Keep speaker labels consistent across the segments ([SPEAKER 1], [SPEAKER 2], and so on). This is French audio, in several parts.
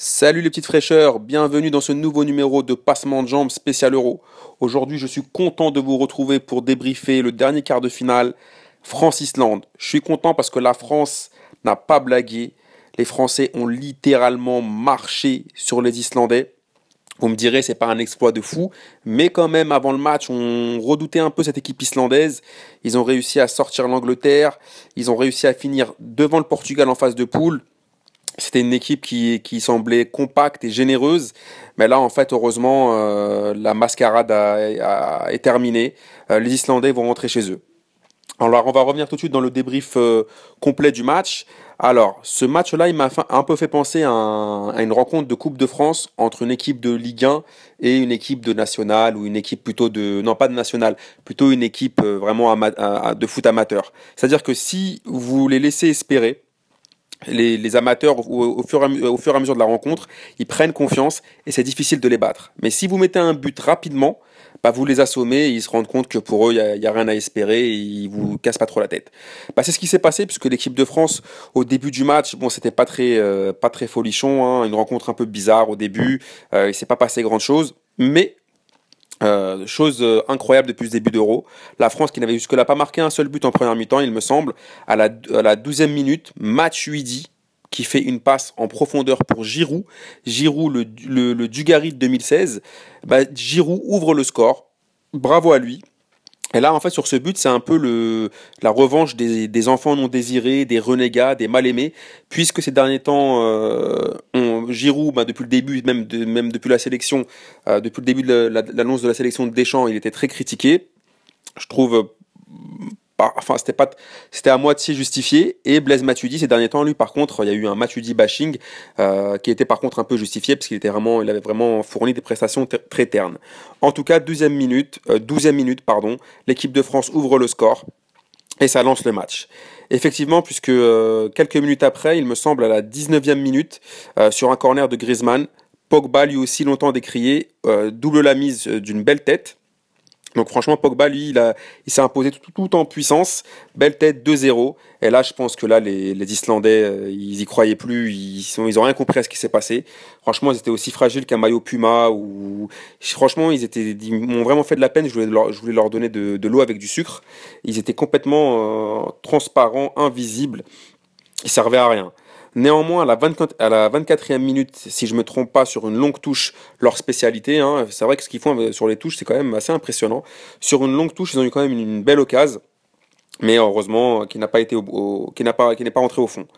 [SPEAKER 1] Salut les petites fraîcheurs, bienvenue dans ce nouveau numéro de Passement de jambes spécial Euro. Aujourd'hui, je suis content de vous retrouver pour débriefer le dernier quart de finale France-Islande. Je suis content parce que la France n'a pas blagué. Les Français ont littéralement marché sur les Islandais. Vous me direz, c'est pas un exploit de fou, mais quand même, avant le match, on redoutait un peu cette équipe islandaise. Ils ont réussi à sortir l'Angleterre, ils ont réussi à finir devant le Portugal en phase de poule. C'était une équipe qui, qui semblait compacte et généreuse, mais là, en fait, heureusement, euh, la mascarade a, est terminée. Euh, les Islandais vont rentrer chez eux. Alors, on va revenir tout de suite dans le débrief euh, complet du match. Alors, ce match-là, il m'a un peu fait penser à, à, une rencontre de Coupe de France entre une équipe de Ligue 1 et une équipe de nationale ou une équipe plutôt de non pas de nationale, plutôt une équipe vraiment de foot amateur. C'est-à-dire que si vous les laissez espérer, les, amateurs, au, fur et à, mesure de la rencontre, ils prennent confiance et c'est difficile de les battre. Mais si vous mettez un but rapidement, bah vous les assommez et ils se rendent compte que pour eux, il n'y a, rien à espérer et ils vous cassent pas trop la tête. Bah, c'est ce qui s'est passé puisque l'équipe de France, au début du match, bon, c'était pas très, euh, pas très folichon, hein, une rencontre un peu bizarre au début, euh, il s'est pas passé grand chose, mais euh, chose euh, incroyable depuis le début d'Euro. La France qui n'avait jusque-là pas marqué un seul but en première mi-temps, il me semble, à la, à la 12e minute, Matuidi qui fait une passe en profondeur pour Giroud. Giroud, le, le, Dugarry de 2016. Bah, Giroud ouvre le score. Bravo à lui. Et là, en fait, sur ce but, c'est un peu la revanche des, enfants non désirés, des renégats, des mal-aimés, puisque ces derniers temps, euh, Giroud, bah, depuis le début, même, de, depuis la sélection, euh, depuis le début de l'annonce de la sélection de Deschamps, il était très critiqué. Je trouve enfin c'était pas c'était à moitié justifié. Et Blaise Matuidi ces derniers temps lui par contre il y a eu un Matuidi bashing euh, qui était par contre un peu justifié parce qu'il était vraiment il avait vraiment fourni des prestations très ternes. En tout cas deuxième minute euh, douzième minute pardon l'équipe de France ouvre le score et ça lance le match. Effectivement puisque euh, quelques minutes après il me semble à la 19e minute euh, sur un corner de Griezmann Pogba lui aussi longtemps décrié double la mise d'une belle tête donc franchement, Pogba, lui, il, s'est imposé tout, en puissance. Belle tête, 2-0. Et là, je pense que là, les, Islandais, euh, ils y croyaient plus. Ils, sont, ils ont rien compris à ce qui s'est passé. Franchement, ils étaient aussi fragiles qu'un maillot Puma. Ou franchement, ils étaient, ils m'ont vraiment fait de la peine. Je voulais leur, je voulais leur donner de, de l'eau avec du sucre. Ils étaient complètement euh, transparents, invisibles. Ils servaient à rien. Néanmoins, à la, 24, à la 24e minute, si je me trompe pas, sur une longue touche, leur spécialité, hein, c'est vrai que ce qu'ils font euh, sur les touches, c'est quand même assez impressionnant. Sur une longue touche, ils ont eu quand même une, belle occasion, mais heureusement, qui n'a pas été au, qui n'a pas, qui n'est pas rentré au fond.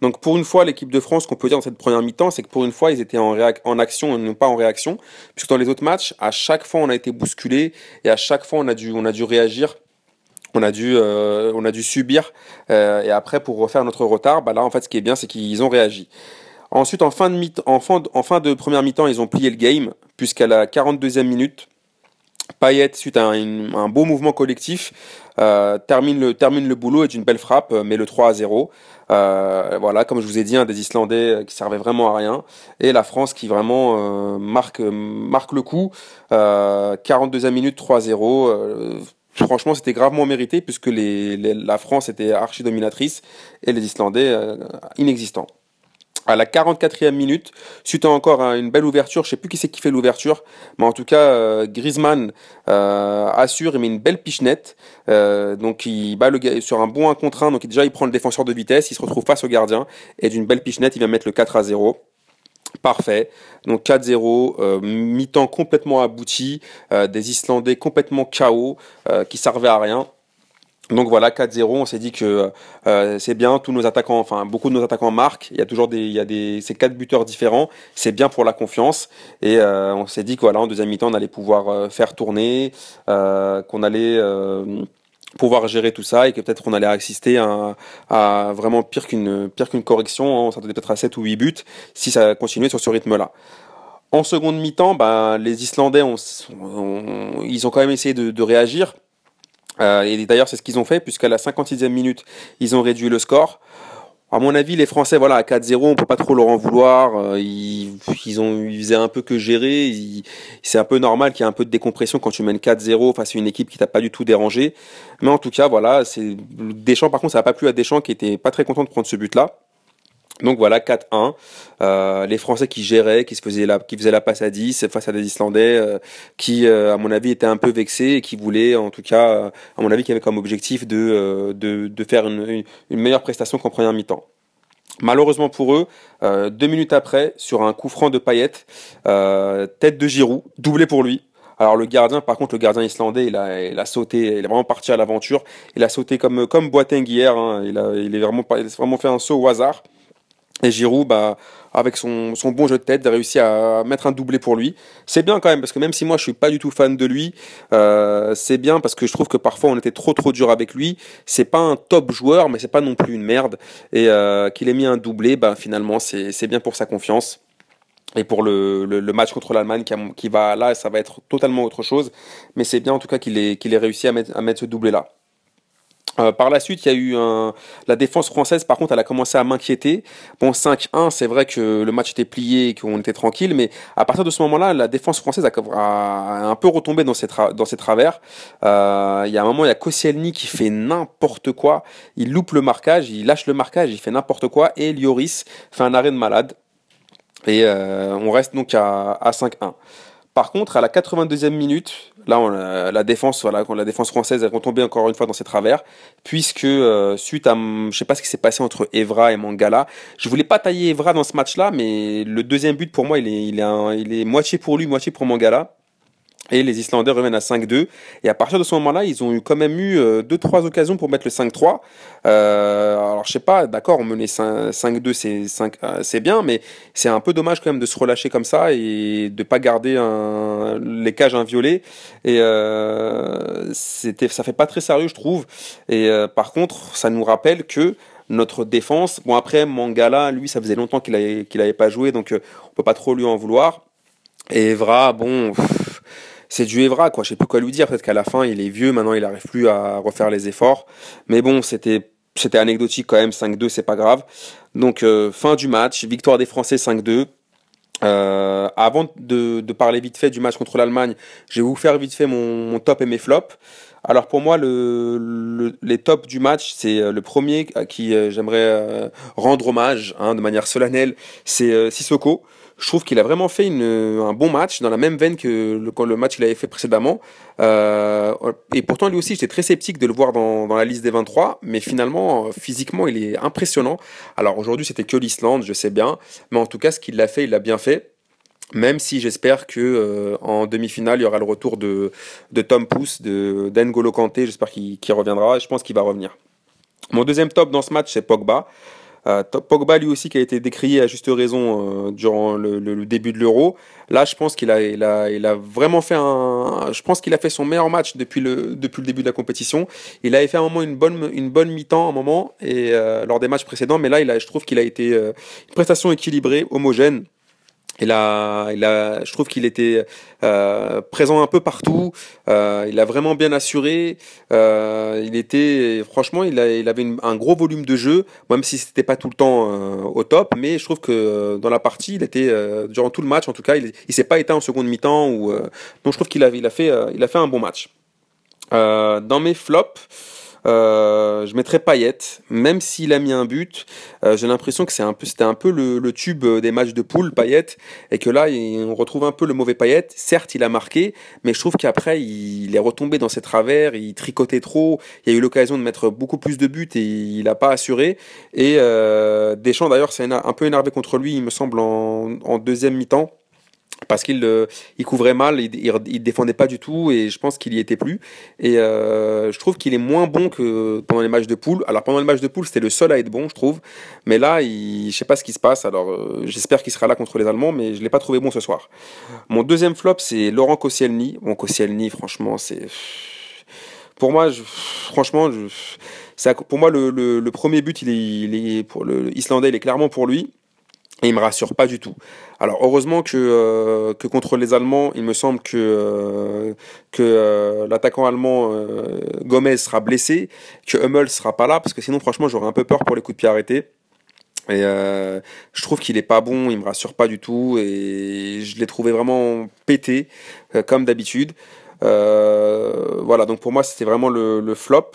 [SPEAKER 1] Donc pour une fois, l'équipe de France, qu'on peut dire dans cette première mi-temps, c'est que pour une fois, ils étaient en, action et non pas en réaction, puisque dans les autres matchs, à chaque fois, on a été bousculé et à chaque fois, on a dû réagir on a dû, euh, on a dû subir. Euh, et après, pour refaire notre retard, bah là, en fait, ce qui est bien, c'est qu'ils ont réagi. Ensuite, en fin de, première mi-temps, ils ont plié le game, puisqu'à la 42e minute, Payet, suite à un, beau mouvement collectif, euh, termine, le, boulot et d'une belle frappe, mais le 3 à 0. voilà, comme je vous ai dit, un des Islandais qui servait vraiment à rien. Et la France qui vraiment marque, le coup. 42e minute, 3-0 franchement, c'était gravement mérité puisque la France était archi dominatrice et les Islandais euh, inexistants. À la 44e minute, suite à encore une belle ouverture, je sais plus qui c'est qui fait l'ouverture, mais en tout cas euh, Griezmann euh, assure, il met une belle pichenette, donc il bat le sur un bon 1 contre 1, donc déjà il prend le défenseur de vitesse, il se retrouve face au gardien et d'une belle pichenette, il vient mettre le 4 à 0. Parfait. Donc 4-0, euh, mi-temps complètement abouti, euh, des Islandais complètement chaos, euh, qui servaient à rien. Donc voilà, 4-0, on s'est dit que c'est bien, tous nos attaquants, enfin beaucoup de nos attaquants marquent, il y a toujours des, il y a des, ces quatre buteurs différents, c'est bien pour la confiance, et on s'est dit que voilà, en deuxième mi-temps, on allait pouvoir faire tourner, qu'on allait pouvoir gérer tout ça et que peut-être on allait assister à, vraiment pire qu'une pire qu'une correction, hein, ça s'attendait peut-être à 7 ou 8 buts si ça continuait sur ce rythme-là. En seconde mi-temps, ben, les Islandais ils ont quand même essayé de, de réagir. Euh, et d'ailleurs, c'est ce qu'ils ont fait, puisqu'à la 56e minute, ils ont réduit le score. À mon avis, les Français, voilà, à 4-0, on peut pas trop leur en vouloir. Euh, ils, ils ont, ils faisaient un peu que gérer. C'est un peu normal qu'il y ait un peu de décompression quand tu mènes 4-0 face à une équipe qui t'a pas du tout dérangé. Mais en tout cas, voilà, c'est Deschamps. Par contre, ça n'a pas plu à Deschamps qui était pas très content de prendre ce but-là. Donc voilà, 4-1. Euh, les Français qui géraient, qui, se faisaient la, qui faisaient passe à 10 face à des Islandais euh, qui, euh, à mon avis, étaient un peu vexés et qui voulaient, en tout cas, à mon avis, qui avaient comme objectif de, de, faire une, meilleure prestation qu'en première mi-temps. Malheureusement pour eux, deux minutes après, sur un coup franc de Payet, tête de Giroud, doublé pour lui. Alors le gardien, par contre, le gardien islandais, il a, il a sauté, il est vraiment parti à l'aventure. Il a sauté comme comme hier. Hein. Il a, il est vraiment, il a vraiment fait un saut au hasard. Et Giroud, bah, avec son, son, bon jeu de tête, a réussi à mettre un doublé pour lui. C'est bien quand même, parce que même si moi je suis pas du tout fan de lui, euh, c'est bien parce que je trouve que parfois on était trop trop dur avec lui. C'est pas un top joueur, mais c'est pas non plus une merde. Et euh, qu'il ait mis un doublé, bah, finalement c'est bien pour sa confiance. Et pour le, le, le match contre l'Allemagne qui, qui, va là, ça va être totalement autre chose. Mais c'est bien en tout cas qu'il ait, qu'il ait réussi à mettre, à mettre ce doublé là. Euh, par la suite, il y a eu la défense française, par contre, elle a commencé à m'inquiéter. Bon, 5-1, c'est vrai que le match était plié qu'on était tranquille, mais à partir de ce moment-là, la défense française a, un peu retombé dans ses, travers. Euh, il y a un moment, il y a Koscielny qui fait n'importe quoi. Il loupe le marquage, il lâche le marquage, il fait n'importe quoi, et Lioris fait un arrêt de malade. Et euh, on reste donc à 5-1. Par contre, à la 82e minute, là, la défense, voilà, la défense française est retombée encore une fois dans ses travers, puisque euh, suite à, je sais pas ce qui s'est passé entre Evra et Mangala, je voulais pas tailler Evra dans ce match-là, mais le deuxième but pour moi, il est, il est, il est moitié pour lui, moitié pour Mangala. Et les Islandais reviennent à 5-2. Et à partir de ce moment-là, ils ont eu quand même eu 2 euh, occasions pour mettre le 5-3. Euh, alors je sais pas, d'accord, on menait 5-2, c'est 5, euh, c'est bien, mais c'est un peu dommage quand même de se relâcher comme ça et de pas garder les cages inviolées. Et euh, ça fait pas très sérieux, je trouve. Et par contre, ça nous rappelle que notre défense, bon après Mangala, lui, ça faisait longtemps qu'il avait, qu'il avait pas joué, donc on peut pas trop lui en vouloir. Et Evra, bon c'est du Evra, quoi. Je sais plus quoi lui dire. Peut-être qu'à la fin, il est vieux, maintenant, il n'arrive plus à refaire les efforts. Mais bon, c'était, c'était anecdotique quand même. 5-2, c'est pas grave. Donc, euh, fin du match. Victoire des Français 5-2. Euh, avant de, de, parler vite fait du match contre l'Allemagne, je vais vous faire vite fait mon, mon top et mes flops. Alors pour moi, le, le, les tops du match, c'est euh, le premier à qui euh, j'aimerais rendre hommage hein, de manière solennelle, c'est Sissoko. Je trouve qu'il a vraiment fait un bon match dans la même veine que le, le match qu'il avait fait précédemment. Euh, et pourtant, lui aussi, j'étais très sceptique de le voir dans, la liste des 23, mais finalement, physiquement, il est impressionnant. Alors aujourd'hui, c'était que l'Islande, je sais bien, mais en tout cas, ce qu'il a fait, il l'a bien fait. Même si j'espère que euh, en demi-finale, il y aura le retour de, de Tom Pouce, de d'Engolo Kanté. J'espère qu'il reviendra. Je pense qu'il va revenir. Mon deuxième top dans ce match, c'est Pogba. Euh, Pogba lui aussi qui a été décrié à juste raison euh, durant le, début de l'Euro. Là, je pense qu'il a, vraiment fait un, je pense qu'il a fait son meilleur match depuis le, début de la compétition. Il avait fait un moment une bonne, mi-temps un moment et euh, lors des matchs précédents, mais là, il je trouve qu'il a été une prestation équilibrée, homogène. Il a, il a, je trouve qu'il était euh, présent un peu partout. Euh, il a vraiment bien assuré. Euh, il était, franchement, il, a, il avait un gros volume de jeu, même si c'était pas tout le temps au top. Mais je trouve que dans la partie, il était durant tout le match, en tout cas, il, il s'est pas éteint en seconde mi-temps. Donc je trouve qu'il a, il a fait, il a fait un bon match. dans mes flops. Euh, je mettrais Payet, même s'il a mis un but. Euh, j'ai l'impression que c'est un peu, c'était un peu le, tube des matchs de poule, Payet, et que là, on retrouve un peu le mauvais Payet. Certes, il a marqué, mais je trouve qu'après, il, est retombé dans ses travers, il tricotait trop. Il y a eu l'occasion de mettre beaucoup plus de buts et il n'a pas assuré. Et euh, Deschamps, d'ailleurs, c'est un peu énervé contre lui, il me semble, en deuxième mi-temps parce qu'il euh, il couvrait mal, il, il, défendait pas du tout et je pense qu'il y était plus. Et euh, je trouve qu'il est moins bon que pendant les matchs de poule. Alors pendant les matchs de poule, c'était le seul à être bon, je trouve. Mais là, il, je sais pas ce qui se passe. Alors euh, j'espère qu'il sera là contre les Allemands, mais je l'ai pas trouvé bon ce soir. Mon deuxième flop, c'est Laurent Koscielny. Bon, Koscielny, franchement, c'est pour moi, franchement, je, pour moi le, le, premier but, il il est pour le Islandais, il est clairement pour lui. Et il me rassure pas du tout. Alors heureusement que, euh, que contre les Allemands, il me semble que, euh, que euh, l'attaquant allemand Gomez sera blessé, que Hummel sera pas là, parce que sinon franchement j'aurais un peu peur pour les coups de pied arrêtés. Et je trouve qu'il est pas bon, il me rassure pas du tout, et je l'ai trouvé vraiment pété, comme d'habitude. Voilà, donc pour moi c'était vraiment le, le flop.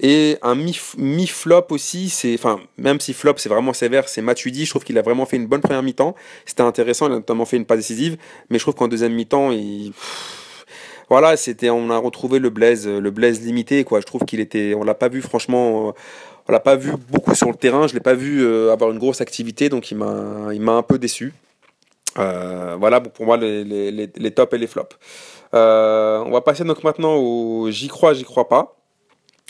[SPEAKER 1] Et un mi-flop aussi, c'est, enfin, même si flop c'est vraiment sévère, c'est Matuidi. Je trouve qu'il a vraiment fait une bonne première mi-temps. C'était intéressant, il a notamment fait une passe décisive. Mais je trouve qu'en deuxième mi-temps, il. Voilà, c'était, on a retrouvé le Blaise, le Blaise limité, quoi. Je trouve qu'il était, on l'a pas vu franchement, on l'a pas vu beaucoup sur le terrain. Je l'ai pas vu euh, avoir une grosse activité, donc il m'a, il m'a un peu déçu. Euh, voilà pour moi les, tops et les flops. Euh, on va passer donc maintenant au j'y crois, j'y crois pas.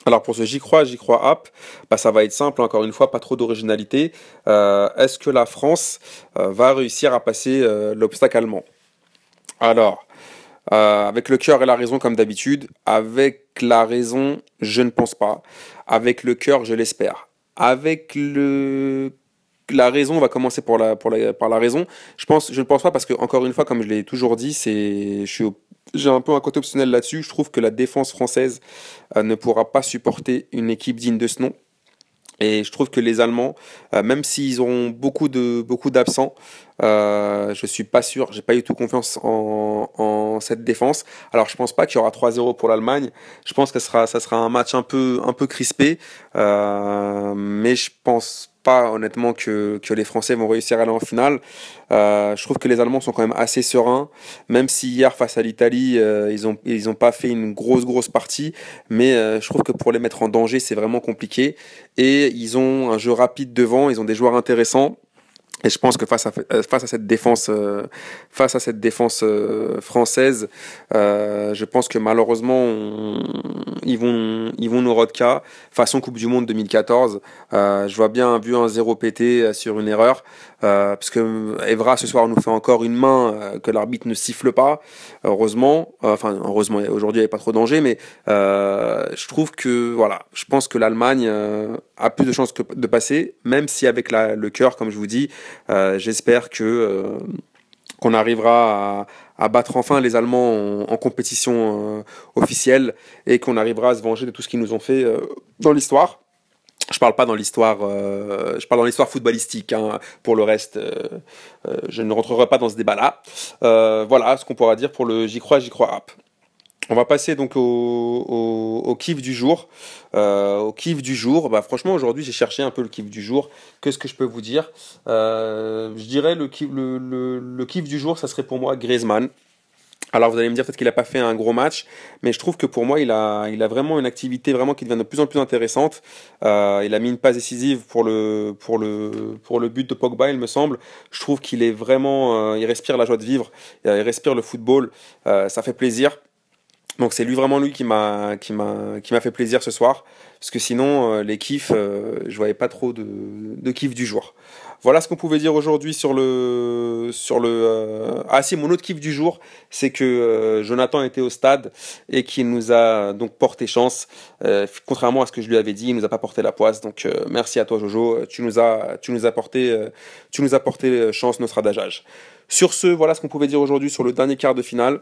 [SPEAKER 1] Alors pour ce j'y crois, j'y crois app, bah ça va être simple, encore une fois, pas trop d'originalité. Euh, est-ce que la France va réussir à passer l'obstacle allemand? Alors, avec le cœur et la raison comme d'habitude, avec la raison, je ne pense pas. Avec le cœur, je l'espère. Avec le la raison, on va commencer par la raison. Je, ne pense pas parce que, encore une fois, comme je l'ai toujours dit, j'ai un peu un côté optionnel là-dessus. Je trouve que la défense française euh, ne pourra pas supporter une équipe digne de ce nom. Et je trouve que les Allemands, euh, même s'ils ont beaucoup de beaucoup d'absents, euh, je suis pas sûr, j'ai pas eu tout confiance en, cette défense. Alors je pense pas qu'il y aura 3-0 pour l'Allemagne. Je pense que ça sera un match un peu un peu crispé, euh, mais je pense pas honnêtement que, les Français vont réussir à aller en finale. Euh, je trouve que les Allemands sont quand même assez sereins, même si hier face à l'Italie, euh, ils ont ils ont pas fait une grosse grosse partie, mais je trouve que pour les mettre en danger, c'est vraiment compliqué. Et ils ont un jeu rapide devant, ils ont des joueurs intéressants. Et je pense que face à, euh, face à cette défense, euh, face à cette défense euh, française, je pense que malheureusement, ils vont, ils vont nous rodka façon Coupe du Monde 2014. je vois bien un zéro pété sur une erreur. Parce que Evra ce soir nous fait encore une main que l'arbitre ne siffle pas, heureusement. Enfin, heureusement, aujourd'hui il n'y avait pas trop de danger, mais je trouve que voilà, je pense que l'Allemagne a plus de chances de passer, même si avec le cœur, comme je vous dis, j'espère que qu'on arrivera à, battre enfin les Allemands en, compétition officielle et qu'on arrivera à se venger de tout ce qu'ils nous ont fait dans l'histoire. Je parle pas dans l'histoire, euh, je parle dans l'histoire footballistique. Hein. Pour le reste, euh, euh, je ne rentrerai pas dans ce débat-là. voilà ce qu'on pourra dire pour le j'y crois, j'y crois rap. On va passer donc au, au, kiff du jour. au kiff du jour, bah franchement aujourd'hui j'ai cherché un peu le kiff du jour. Qu'est-ce que je peux vous dire? Je dirais le le, le, kiff du jour, ça serait pour moi Griezmann. Alors vous allez me dire peut-être qu'il n'a pas fait un gros match, mais je trouve que pour moi il a, il a vraiment une activité vraiment qui devient de plus en plus intéressante. Euh, il a mis une passe décisive pour le, pour le, pour le but de Pogba, il me semble. Je trouve qu'il est vraiment, euh, il respire la joie de vivre, il respire le football, euh, ça fait plaisir. Donc c'est lui vraiment lui qui m'a qui m'a qui m'a fait plaisir ce soir parce que sinon euh, les kiffs euh, je voyais pas trop de de du jour. Voilà ce qu'on pouvait dire aujourd'hui sur le sur le euh... ah si mon autre kiff du jour c'est que euh, Jonathan était au stade et qu'il nous a donc porté chance contrairement à ce que je lui avais dit il nous a pas porté la poisse donc merci à toi Jojo tu nous as tu nous as porté tu nous as porté chance notre adagage. Sur ce voilà ce qu'on pouvait dire aujourd'hui sur le dernier quart de finale.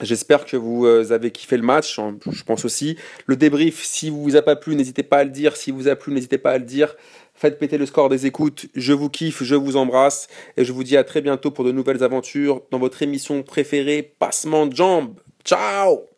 [SPEAKER 1] J'espère que vous euh, avez kiffé le match, je pense aussi. Le débrief, si vous a pas plu, n'hésitez pas à le dire. Si vous a plu, n'hésitez pas à le dire. Faites péter le score des écoutes. Je vous kiffe, je vous embrasse. Et je vous dis à très bientôt pour de nouvelles aventures dans votre émission préférée, Passement de jambes. Ciao